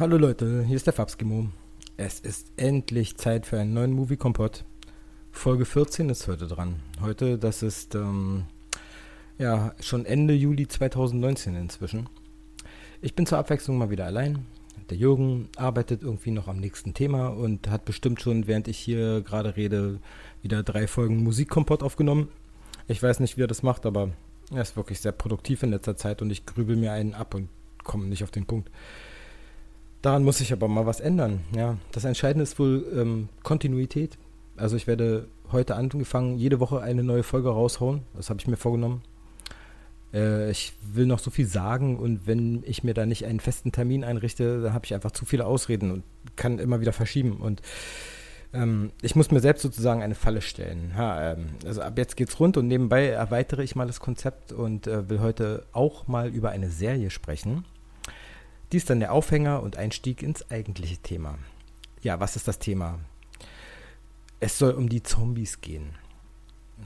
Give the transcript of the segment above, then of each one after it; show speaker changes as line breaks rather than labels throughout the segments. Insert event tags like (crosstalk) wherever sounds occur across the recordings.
Hallo Leute, hier ist der Fabskimo. Es ist endlich Zeit für einen neuen Movie Kompott. Folge 14 ist heute dran. Heute, das ist ähm, ja schon Ende Juli 2019 inzwischen. Ich bin zur Abwechslung mal wieder allein. Der Jürgen arbeitet irgendwie noch am nächsten Thema und hat bestimmt schon, während ich hier gerade rede, wieder drei Folgen Musikkompott aufgenommen. Ich weiß nicht, wie er das macht, aber er ist wirklich sehr produktiv in letzter Zeit und ich grübel mir einen ab und komme nicht auf den Punkt. Daran muss sich aber mal was ändern. Ja, das Entscheidende ist wohl ähm, Kontinuität. Also ich werde heute angefangen, jede Woche eine neue Folge raushauen. Das habe ich mir vorgenommen. Äh, ich will noch so viel sagen und wenn ich mir da nicht einen festen Termin einrichte, dann habe ich einfach zu viele Ausreden und kann immer wieder verschieben. Und ähm, ich muss mir selbst sozusagen eine Falle stellen. Ha, ähm, also ab jetzt geht's rund und nebenbei erweitere ich mal das Konzept und äh, will heute auch mal über eine Serie sprechen. Dies dann der Aufhänger und Einstieg ins eigentliche Thema. Ja, was ist das Thema? Es soll um die Zombies gehen.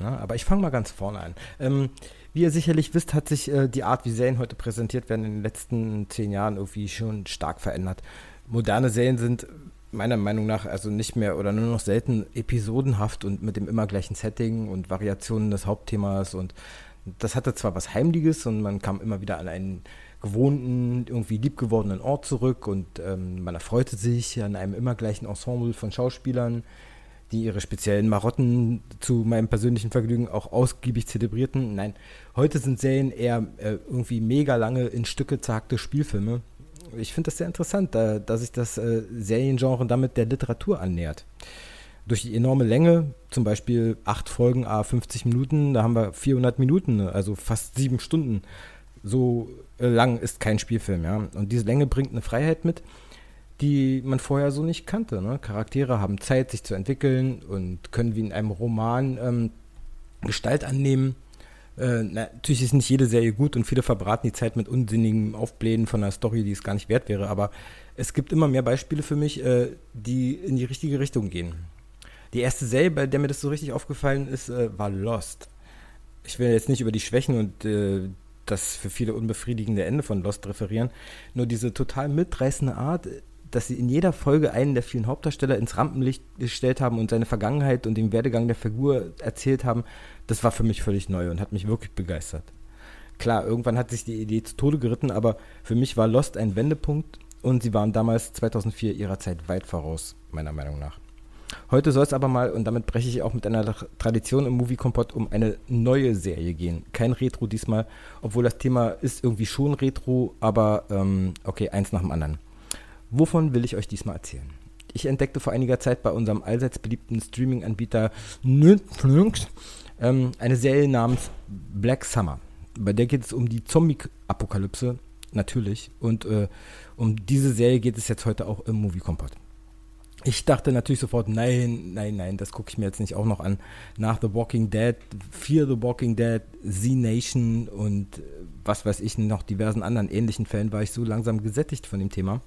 Na, aber ich fange mal ganz vorne an. Ähm, wie ihr sicherlich wisst, hat sich äh, die Art, wie Serien heute präsentiert werden, in den letzten zehn Jahren irgendwie schon stark verändert. Moderne Serien sind meiner Meinung nach also nicht mehr oder nur noch selten episodenhaft und mit dem immer gleichen Setting und Variationen des Hauptthemas und das hatte zwar was Heimliches und man kam immer wieder an einen gewohnten, irgendwie liebgewordenen Ort zurück und ähm, man erfreute sich an einem immer gleichen Ensemble von Schauspielern, die ihre speziellen Marotten zu meinem persönlichen Vergnügen auch ausgiebig zelebrierten. Nein, heute sind Serien eher äh, irgendwie mega lange in Stücke zerhackte Spielfilme. Ich finde das sehr interessant, da, dass sich das äh, Seriengenre damit der Literatur annähert. Durch die enorme Länge, zum Beispiel acht Folgen, a 50 Minuten, da haben wir 400 Minuten, also fast sieben Stunden so äh, lang ist kein Spielfilm, ja. Und diese Länge bringt eine Freiheit mit, die man vorher so nicht kannte. Ne? Charaktere haben Zeit, sich zu entwickeln und können wie in einem Roman ähm, Gestalt annehmen. Äh, natürlich ist nicht jede Serie gut und viele verbraten die Zeit mit unsinnigem Aufblähen von einer Story, die es gar nicht wert wäre. Aber es gibt immer mehr Beispiele für mich, äh, die in die richtige Richtung gehen. Die erste Serie, bei der mir das so richtig aufgefallen ist, äh, war Lost. Ich will jetzt nicht über die Schwächen und äh, das für viele unbefriedigende Ende von Lost referieren. Nur diese total mitreißende Art, dass sie in jeder Folge einen der vielen Hauptdarsteller ins Rampenlicht gestellt haben und seine Vergangenheit und den Werdegang der Figur erzählt haben, das war für mich völlig neu und hat mich wirklich begeistert. Klar, irgendwann hat sich die Idee zu Tode geritten, aber für mich war Lost ein Wendepunkt und sie waren damals 2004 ihrer Zeit weit voraus, meiner Meinung nach. Heute soll es aber mal, und damit breche ich auch mit einer Tradition im Movie Kompott, um eine neue Serie gehen. Kein Retro diesmal, obwohl das Thema ist irgendwie schon Retro, aber ähm, okay, eins nach dem anderen. Wovon will ich euch diesmal erzählen? Ich entdeckte vor einiger Zeit bei unserem allseits beliebten Streaming-Anbieter Netflix ähm, eine Serie namens Black Summer. Bei der geht es um die Zombie-Apokalypse, natürlich. Und äh, um diese Serie geht es jetzt heute auch im Movie Kompott. Ich dachte natürlich sofort, nein, nein, nein, das gucke ich mir jetzt nicht auch noch an. Nach The Walking Dead, Fear the Walking Dead, Z-Nation und äh, was weiß ich, noch diversen anderen ähnlichen Fällen war ich so langsam gesättigt von dem Thema.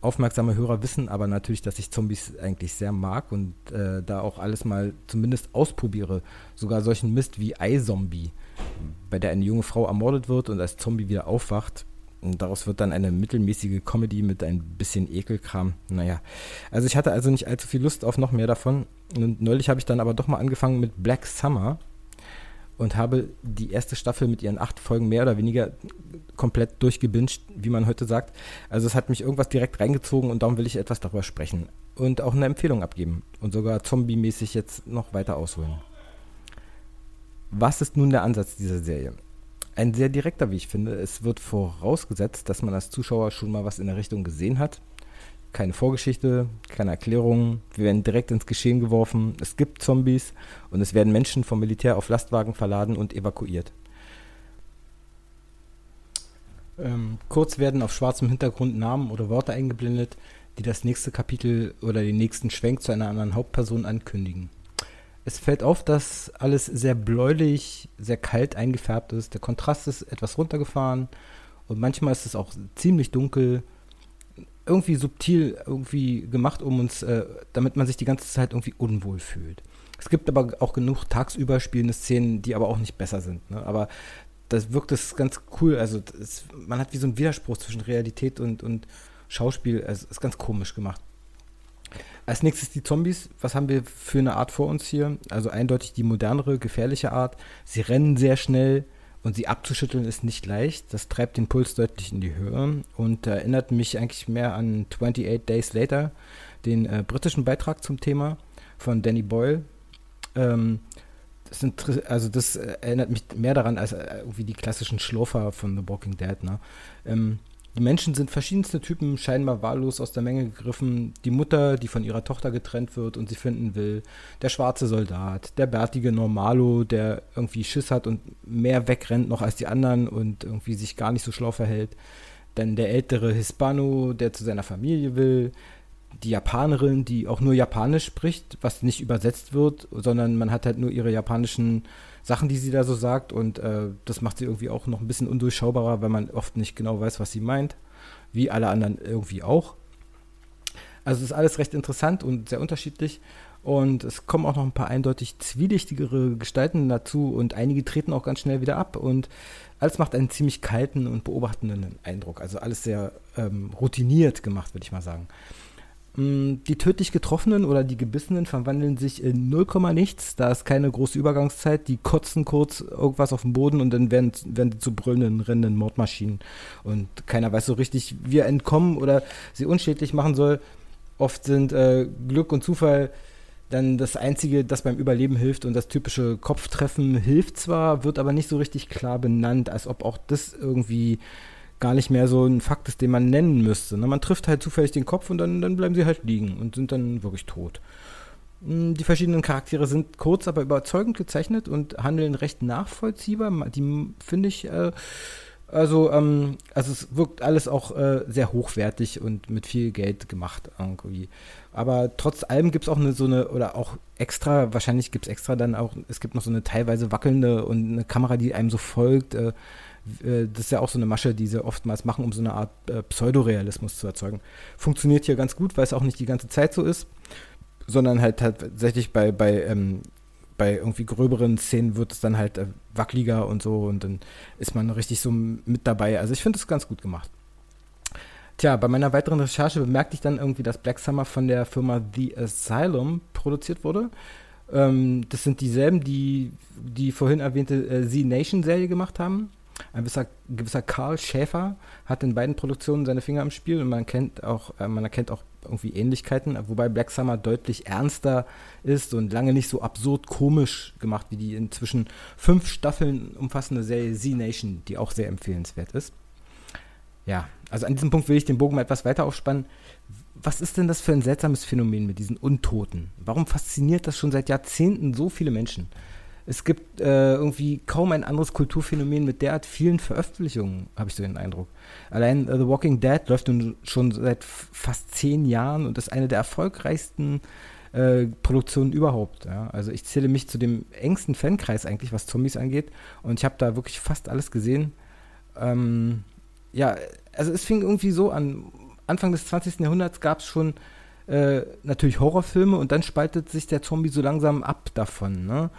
Aufmerksame Hörer wissen aber natürlich, dass ich Zombies eigentlich sehr mag und äh, da auch alles mal zumindest ausprobiere. Sogar solchen Mist wie iZombie, bei der eine junge Frau ermordet wird und als Zombie wieder aufwacht und daraus wird dann eine mittelmäßige Comedy mit ein bisschen Ekelkram. Naja, also ich hatte also nicht allzu viel Lust auf noch mehr davon. Und neulich habe ich dann aber doch mal angefangen mit Black Summer. und habe die erste Staffel mit ihren acht Folgen mehr oder weniger komplett durchgebinged, wie man heute sagt. Also es hat mich irgendwas direkt reingezogen und darum will ich etwas darüber sprechen und auch eine Empfehlung abgeben und sogar zombie-mäßig jetzt noch weiter ausholen. Was ist nun der Ansatz dieser Serie? Ein sehr direkter, wie ich finde. Es wird vorausgesetzt, dass man als Zuschauer schon mal was in der Richtung gesehen hat. Keine Vorgeschichte, keine Erklärung. Wir werden direkt ins Geschehen geworfen. Es gibt Zombies und es werden Menschen vom Militär auf Lastwagen verladen und evakuiert. Ähm, kurz werden auf schwarzem Hintergrund Namen oder Worte eingeblendet, die das nächste Kapitel oder den nächsten Schwenk zu einer anderen Hauptperson ankündigen. Es fällt auf, dass alles sehr bläulich, sehr kalt eingefärbt ist. Der Kontrast ist etwas runtergefahren und manchmal ist es auch ziemlich dunkel. Irgendwie subtil irgendwie gemacht, um uns, äh, damit man sich die ganze Zeit irgendwie unwohl fühlt. Es gibt aber auch genug tagsüber spielende Szenen, die aber auch nicht besser sind. Ne? Aber das wirkt es ganz cool. Also das, man hat wie so einen Widerspruch zwischen Realität und, und Schauspiel. Also ist ganz komisch gemacht. Als nächstes die Zombies. Was haben wir für eine Art vor uns hier? Also eindeutig die modernere, gefährliche Art. Sie rennen sehr schnell und sie abzuschütteln ist nicht leicht. Das treibt den Puls deutlich in die Höhe und erinnert mich eigentlich mehr an 28 Days Later, den äh, britischen Beitrag zum Thema von Danny Boyle. Ähm, das sind, also das erinnert mich mehr daran als äh, irgendwie die klassischen Schlurfer von The Walking Dead. Ne? Ähm, die Menschen sind verschiedenste Typen, scheinbar wahllos aus der Menge gegriffen. Die Mutter, die von ihrer Tochter getrennt wird und sie finden will. Der schwarze Soldat, der bärtige Normalo, der irgendwie Schiss hat und mehr wegrennt noch als die anderen und irgendwie sich gar nicht so schlau verhält. Dann der ältere Hispano, der zu seiner Familie will. Die Japanerin, die auch nur Japanisch spricht, was nicht übersetzt wird, sondern man hat halt nur ihre japanischen Sachen, die sie da so sagt. Und äh, das macht sie irgendwie auch noch ein bisschen undurchschaubarer, weil man oft nicht genau weiß, was sie meint. Wie alle anderen irgendwie auch. Also ist alles recht interessant und sehr unterschiedlich. Und es kommen auch noch ein paar eindeutig zwielichtigere Gestalten dazu und einige treten auch ganz schnell wieder ab. Und alles macht einen ziemlich kalten und beobachtenden Eindruck. Also alles sehr ähm, routiniert gemacht, würde ich mal sagen. Mm, die tödlich Getroffenen oder die Gebissenen verwandeln sich in 0, nichts. Da ist keine große Übergangszeit. Die kotzen kurz irgendwas auf den Boden und dann werden, werden die zu brüllenden, rennenden Mordmaschinen. Und keiner weiß so richtig, wie er entkommen oder sie unschädlich machen soll. Oft sind äh, Glück und Zufall dann das Einzige, das beim Überleben hilft. Und das typische Kopftreffen hilft zwar, wird aber nicht so richtig klar benannt, als ob auch das irgendwie gar nicht mehr so ein Fakt ist, den man nennen müsste. Ne? Man trifft halt zufällig den Kopf und dann, dann bleiben sie halt liegen und sind dann wirklich tot. Hm, die verschiedenen Charaktere sind kurz, aber überzeugend gezeichnet und handeln recht nachvollziehbar. Die finde ich, äh, also, ähm, also es wirkt alles auch äh, sehr hochwertig und mit viel Geld gemacht irgendwie. Aber trotz allem gibt es auch eine so eine, oder auch extra, wahrscheinlich gibt es extra dann auch, es gibt noch so eine teilweise wackelnde und eine Kamera, die einem so folgt. Äh, das ist ja auch so eine Masche, die sie oftmals machen, um so eine Art äh, Pseudorealismus zu erzeugen. Funktioniert hier ganz gut, weil es auch nicht die ganze Zeit so ist, sondern halt tatsächlich bei, bei, ähm, bei irgendwie gröberen Szenen wird es dann halt äh, wackeliger und so und dann ist man richtig so mit dabei. Also ich finde es ganz gut gemacht. Tja, bei meiner weiteren Recherche bemerkte ich dann irgendwie, dass Black Summer von der Firma The Asylum produziert wurde. Ähm, das sind dieselben, die die vorhin erwähnte äh, Z Nation Serie gemacht haben. Ein gewisser, gewisser Karl Schäfer hat in beiden Produktionen seine Finger im Spiel und man kennt auch, äh, man erkennt auch irgendwie Ähnlichkeiten, wobei Black Summer deutlich ernster ist und lange nicht so absurd komisch gemacht wie die inzwischen fünf Staffeln umfassende Serie Z Nation, die auch sehr empfehlenswert ist. Ja, also an diesem Punkt will ich den Bogen mal etwas weiter aufspannen. Was ist denn das für ein seltsames Phänomen mit diesen Untoten? Warum fasziniert das schon seit Jahrzehnten so viele Menschen? Es gibt äh, irgendwie kaum ein anderes Kulturphänomen mit derart vielen Veröffentlichungen, habe ich so den Eindruck. Allein uh, The Walking Dead läuft nun schon seit fast zehn Jahren und ist eine der erfolgreichsten äh, Produktionen überhaupt. Ja? Also ich zähle mich zu dem engsten Fankreis eigentlich, was Zombies angeht. Und ich habe da wirklich fast alles gesehen. Ähm, ja, also es fing irgendwie so an. Anfang des 20. Jahrhunderts gab es schon äh, natürlich Horrorfilme und dann spaltet sich der Zombie so langsam ab davon. Ne?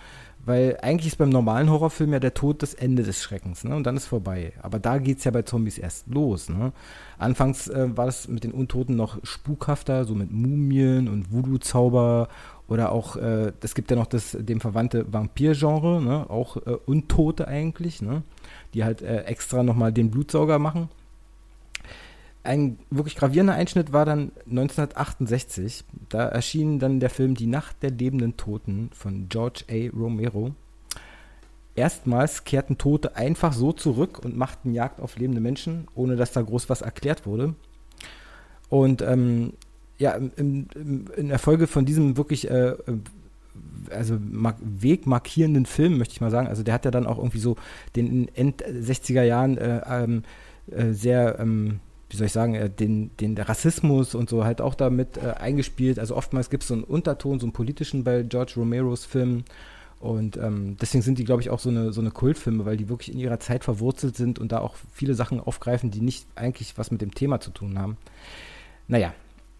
Weil eigentlich ist beim normalen Horrorfilm ja der Tod das Ende des Schreckens, ne? Und dann ist vorbei. Aber da geht es ja bei Zombies erst los, ne? Anfangs äh, war das mit den Untoten noch spukhafter, so mit Mumien und Voodoo-Zauber Oder auch, äh, es gibt ja noch das dem verwandte Vampir-Genre, ne? auch äh, Untote eigentlich, ne? die halt äh, extra nochmal den Blutsauger machen. Ein wirklich gravierender Einschnitt war dann 1968. Da erschien dann der Film Die Nacht der lebenden Toten von George A. Romero. Erstmals kehrten Tote einfach so zurück und machten Jagd auf lebende Menschen, ohne dass da groß was erklärt wurde. Und ähm, ja, im, in der Folge von diesem wirklich äh, also wegmarkierenden Film, möchte ich mal sagen, also der hat ja dann auch irgendwie so den End 60er Jahren äh, ähm, äh, sehr, ähm, wie soll ich sagen, äh, den, den Rassismus und so halt auch damit äh, eingespielt. Also oftmals gibt es so einen Unterton, so einen politischen bei George Romeros Filmen. Und ähm, deswegen sind die, glaube ich, auch so eine, so eine Kultfilme, weil die wirklich in ihrer Zeit verwurzelt sind und da auch viele Sachen aufgreifen, die nicht eigentlich was mit dem Thema zu tun haben. Naja,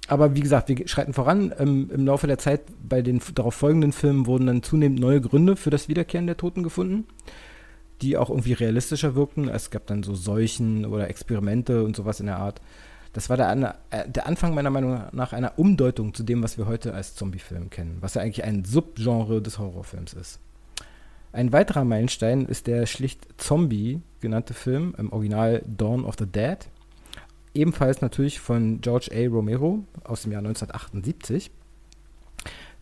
aber wie gesagt, wir schreiten voran. Ähm, Im Laufe der Zeit bei den darauf folgenden Filmen wurden dann zunehmend neue Gründe für das Wiederkehren der Toten gefunden, die auch irgendwie realistischer wirkten. Es gab dann so Seuchen oder Experimente und sowas in der Art. Das war der, äh, der Anfang meiner Meinung nach einer Umdeutung zu dem, was wir heute als Zombie-Film kennen, was ja eigentlich ein Subgenre des Horrorfilms ist. Ein weiterer Meilenstein ist der schlicht Zombie genannte Film, im Original Dawn of the Dead, ebenfalls natürlich von George A. Romero aus dem Jahr 1978.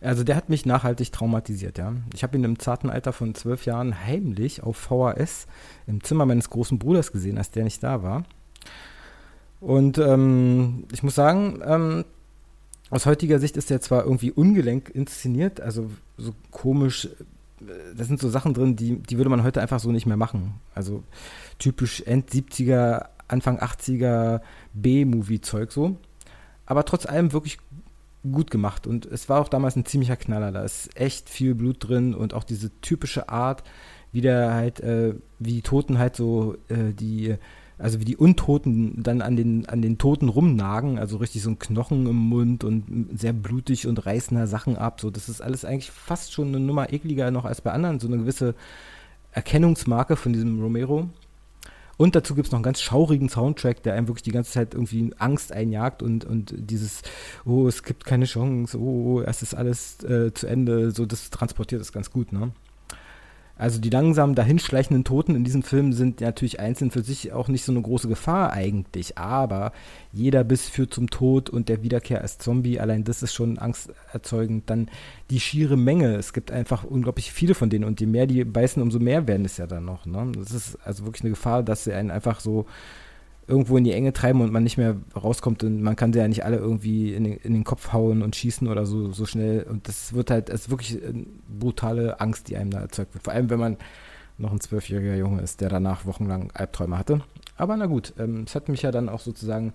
Also der hat mich nachhaltig traumatisiert, ja. Ich habe ihn im zarten Alter von zwölf Jahren heimlich auf VHS im Zimmer meines großen Bruders gesehen, als der nicht da war. Und ähm, ich muss sagen, ähm, aus heutiger Sicht ist der zwar irgendwie ungelenk inszeniert, also so komisch, äh, da sind so Sachen drin, die, die würde man heute einfach so nicht mehr machen. Also typisch End-70er, Anfang 80er B-Movie-Zeug so. Aber trotz allem wirklich gut gemacht. Und es war auch damals ein ziemlicher Knaller. Da ist echt viel Blut drin und auch diese typische Art, wie der halt, äh, wie die Toten halt so, äh, die, also wie die Untoten dann an den, an den Toten rumnagen, also richtig so ein Knochen im Mund und sehr blutig und reißender Sachen ab. So, das ist alles eigentlich fast schon eine Nummer ekliger noch als bei anderen. So eine gewisse Erkennungsmarke von diesem Romero. Und dazu gibt es noch einen ganz schaurigen Soundtrack, der einem wirklich die ganze Zeit irgendwie Angst einjagt und, und dieses, oh, es gibt keine Chance, oh, es ist alles äh, zu Ende, so das transportiert es ganz gut, ne? Also die langsam dahinschleichenden Toten in diesem Film sind natürlich einzeln für sich auch nicht so eine große Gefahr eigentlich, aber jeder Biss führt zum Tod und der Wiederkehr als Zombie, allein das ist schon angsterzeugend. Dann die schiere Menge, es gibt einfach unglaublich viele von denen und je mehr die beißen, umso mehr werden es ja dann noch. Ne? Das ist also wirklich eine Gefahr, dass sie einen einfach so irgendwo in die Enge treiben und man nicht mehr rauskommt und man kann sie ja nicht alle irgendwie in den, in den Kopf hauen und schießen oder so, so schnell. Und das wird halt, es ist wirklich eine brutale Angst, die einem da erzeugt wird. Vor allem, wenn man noch ein zwölfjähriger Junge ist, der danach wochenlang Albträume hatte. Aber na gut, ähm, es hat mich ja dann auch sozusagen,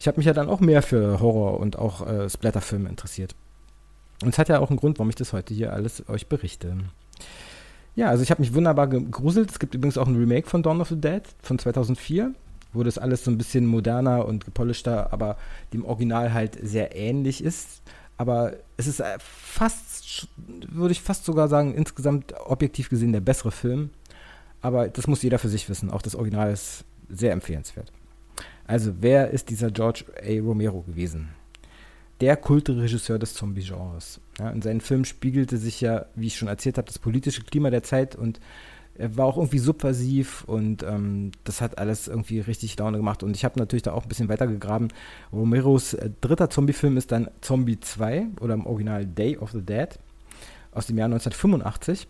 ich habe mich ja dann auch mehr für Horror und auch äh, Splatterfilme interessiert. Und es hat ja auch einen Grund, warum ich das heute hier alles euch berichte. Ja, also ich habe mich wunderbar gegruselt. Es gibt übrigens auch ein Remake von Dawn of the Dead von 2004 wo das alles so ein bisschen moderner und gepolischter, aber dem Original halt sehr ähnlich ist. Aber es ist äh, fast, würde ich fast sogar sagen, insgesamt objektiv gesehen der bessere Film. Aber das muss jeder für sich wissen. Auch das Original ist sehr empfehlenswert. Also, wer ist dieser George A. Romero gewesen? Der Kultregisseur des Zombie-Genres. Ja, in seinen Filmen spiegelte sich ja, wie ich schon erzählt habe, das politische Klima der Zeit und er war auch irgendwie subversiv und ähm, das hat alles irgendwie richtig Laune gemacht. Und ich habe natürlich da auch ein bisschen weiter gegraben. Romeros äh, dritter Zombie-Film ist dann Zombie 2 oder im Original Day of the Dead aus dem Jahr 1985.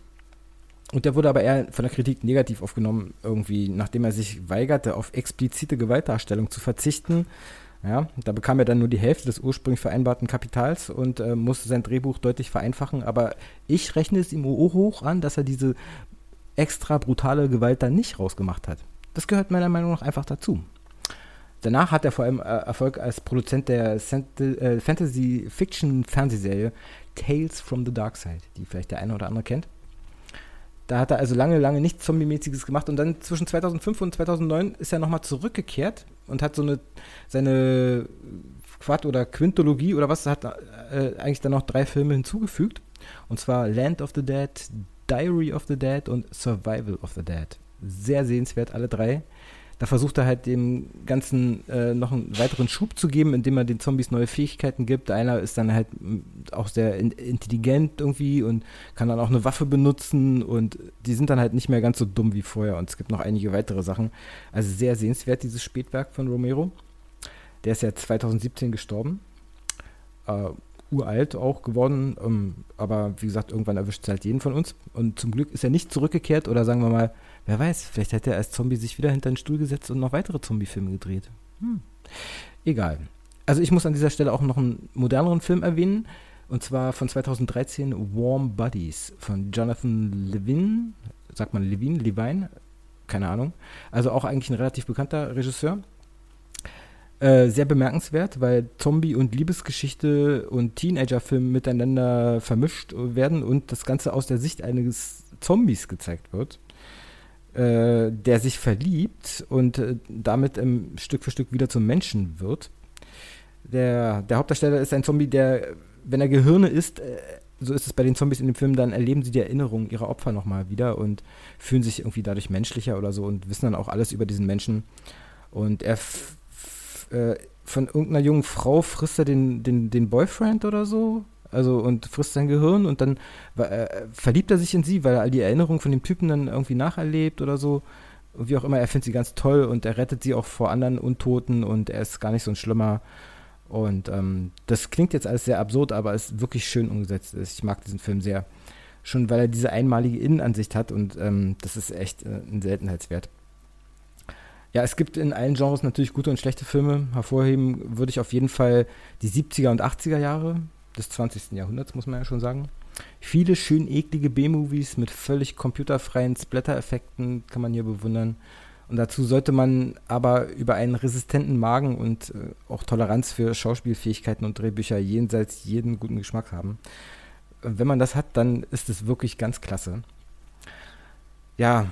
Und der wurde aber eher von der Kritik negativ aufgenommen, irgendwie, nachdem er sich weigerte, auf explizite Gewaltdarstellung zu verzichten. Ja, da bekam er dann nur die Hälfte des ursprünglich vereinbarten Kapitals und äh, musste sein Drehbuch deutlich vereinfachen. Aber ich rechne es ihm hoch an, dass er diese extra brutale Gewalt dann nicht rausgemacht hat. Das gehört meiner Meinung nach einfach dazu. Danach hat er vor allem äh, Erfolg als Produzent der äh, Fantasy-Fiction-Fernsehserie Tales from the Dark Side, die vielleicht der eine oder andere kennt. Da hat er also lange, lange nichts Zombie-mäßiges gemacht und dann zwischen 2005 und 2009 ist er nochmal zurückgekehrt und hat so eine, seine Quad- oder Quintologie oder was, hat äh, eigentlich dann noch drei Filme hinzugefügt. Und zwar Land of the Dead, Diary of the Dead und Survival of the Dead. Sehr sehenswert, alle drei. Da versucht er halt dem Ganzen äh, noch einen weiteren Schub zu geben, indem er den Zombies neue Fähigkeiten gibt. Einer ist dann halt auch sehr in intelligent irgendwie und kann dann auch eine Waffe benutzen und die sind dann halt nicht mehr ganz so dumm wie vorher. Und es gibt noch einige weitere Sachen. Also sehr sehenswert, dieses Spätwerk von Romero. Der ist ja 2017 gestorben. Äh, uralt auch geworden, ähm, aber wie gesagt, irgendwann erwischt es halt jeden von uns. Und zum Glück ist er nicht zurückgekehrt oder sagen wir mal, wer weiß, vielleicht hätte er als Zombie sich wieder hinter den Stuhl gesetzt und noch weitere Zombie-Filme gedreht. Hm. Egal. Also ich muss an dieser Stelle auch noch einen moderneren Film erwähnen, und zwar von 2013 Warm Buddies von Jonathan Levine, sagt man Levine, Levine, keine Ahnung. Also auch eigentlich ein relativ bekannter Regisseur. Äh, sehr bemerkenswert, weil Zombie- und Liebesgeschichte und Teenager-Film miteinander vermischt werden und das Ganze aus der Sicht eines Zombies gezeigt wird, äh, der sich verliebt und äh, damit ähm, Stück für Stück wieder zum Menschen wird. Der, der Hauptdarsteller ist ein Zombie, der, wenn er Gehirne isst, äh, so ist es bei den Zombies in dem Film, dann erleben sie die Erinnerungen ihrer Opfer nochmal wieder und fühlen sich irgendwie dadurch menschlicher oder so und wissen dann auch alles über diesen Menschen. Und er äh, von irgendeiner jungen Frau frisst er den, den, den Boyfriend oder so. Also und frisst sein Gehirn und dann äh, verliebt er sich in sie, weil er all die Erinnerungen von dem Typen dann irgendwie nacherlebt oder so. Und wie auch immer, er findet sie ganz toll und er rettet sie auch vor anderen Untoten und er ist gar nicht so ein schlimmer. Und ähm, das klingt jetzt alles sehr absurd, aber ist wirklich schön umgesetzt. Ich mag diesen Film sehr. Schon weil er diese einmalige Innenansicht hat und ähm, das ist echt äh, ein Seltenheitswert. Ja, es gibt in allen Genres natürlich gute und schlechte Filme. Hervorheben würde ich auf jeden Fall die 70er und 80er Jahre des 20. Jahrhunderts, muss man ja schon sagen. Viele schön eklige B-Movies mit völlig computerfreien Splatter-Effekten kann man hier bewundern. Und dazu sollte man aber über einen resistenten Magen und äh, auch Toleranz für Schauspielfähigkeiten und Drehbücher jenseits jeden guten Geschmack haben. Wenn man das hat, dann ist es wirklich ganz klasse. Ja,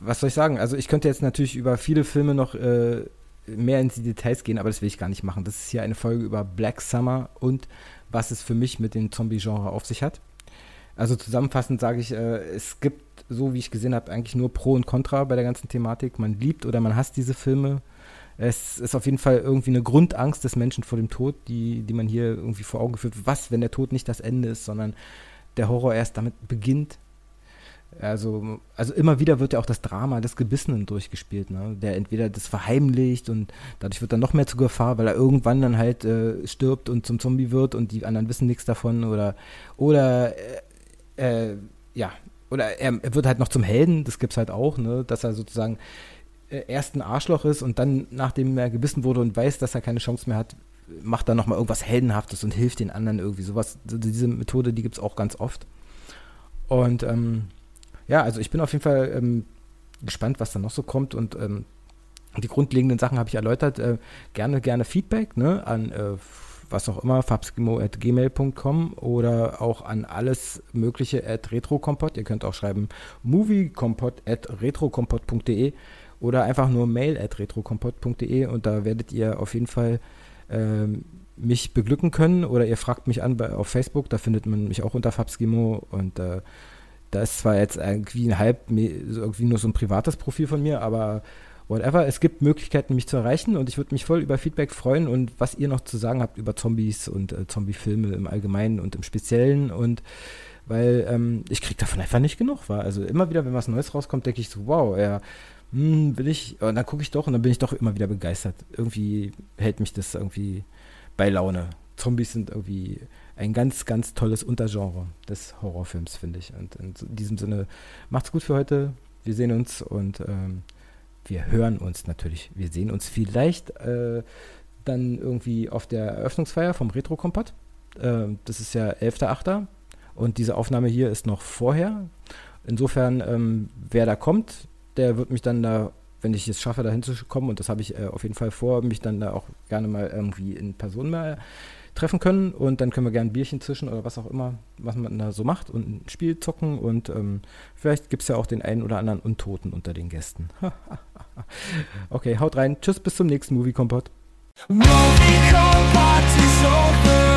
was soll ich sagen? Also ich könnte jetzt natürlich über viele Filme noch äh, mehr in die Details gehen, aber das will ich gar nicht machen. Das ist hier eine Folge über Black Summer und was es für mich mit dem Zombie-Genre auf sich hat. Also zusammenfassend sage ich, äh, es gibt, so wie ich gesehen habe, eigentlich nur Pro und Contra bei der ganzen Thematik. Man liebt oder man hasst diese Filme. Es ist auf jeden Fall irgendwie eine Grundangst des Menschen vor dem Tod, die, die man hier irgendwie vor Augen führt. Was, wenn der Tod nicht das Ende ist, sondern der Horror erst damit beginnt, also, also immer wieder wird ja auch das Drama des Gebissenen durchgespielt, ne? der entweder das verheimlicht und dadurch wird dann noch mehr zur Gefahr, weil er irgendwann dann halt äh, stirbt und zum Zombie wird und die anderen wissen nichts davon oder oder äh, äh, ja, oder er, er, wird halt noch zum Helden, das gibt's halt auch, ne? dass er sozusagen äh, erst ein Arschloch ist und dann, nachdem er gebissen wurde und weiß, dass er keine Chance mehr hat, macht er nochmal irgendwas Heldenhaftes und hilft den anderen irgendwie. Sowas, diese Methode, die gibt's auch ganz oft. Und ähm, ja, also ich bin auf jeden Fall ähm, gespannt, was da noch so kommt und ähm, die grundlegenden Sachen habe ich erläutert. Äh, gerne, gerne Feedback ne, an äh, was auch immer, fabskimo.gmail.com oder auch an alles mögliche at retrokompott. Ihr könnt auch schreiben moviekompott at retrokompott.de oder einfach nur mail at retrokompott.de und da werdet ihr auf jeden Fall ähm, mich beglücken können oder ihr fragt mich an bei, auf Facebook, da findet man mich auch unter Fabskimo und äh, da ist zwar jetzt irgendwie ein halb, irgendwie nur so ein privates Profil von mir, aber whatever. Es gibt Möglichkeiten, mich zu erreichen und ich würde mich voll über Feedback freuen und was ihr noch zu sagen habt über Zombies und äh, Zombie-Filme im Allgemeinen und im Speziellen und weil ähm, ich kriege davon einfach nicht genug, war. Also immer wieder, wenn was Neues rauskommt, denke ich so, wow, ja, hm, bin ich, und dann gucke ich doch und dann bin ich doch immer wieder begeistert. Irgendwie hält mich das irgendwie bei Laune. Zombies sind irgendwie ein ganz, ganz tolles Untergenre des Horrorfilms, finde ich. Und in diesem Sinne, macht's gut für heute. Wir sehen uns und ähm, wir hören uns natürlich. Wir sehen uns vielleicht äh, dann irgendwie auf der Eröffnungsfeier vom Retro-Kompott. Äh, das ist ja 11.8. Und diese Aufnahme hier ist noch vorher. Insofern, ähm, wer da kommt, der wird mich dann da, wenn ich es schaffe, da hinzukommen, und das habe ich äh, auf jeden Fall vor, mich dann da auch gerne mal irgendwie in Person mal treffen können und dann können wir gerne ein Bierchen zischen oder was auch immer, was man da so macht und ein Spiel zocken und ähm, vielleicht gibt es ja auch den einen oder anderen Untoten unter den Gästen. (laughs) okay, haut rein. Tschüss, bis zum nächsten Movie Kompott. Movie Kompott ist over.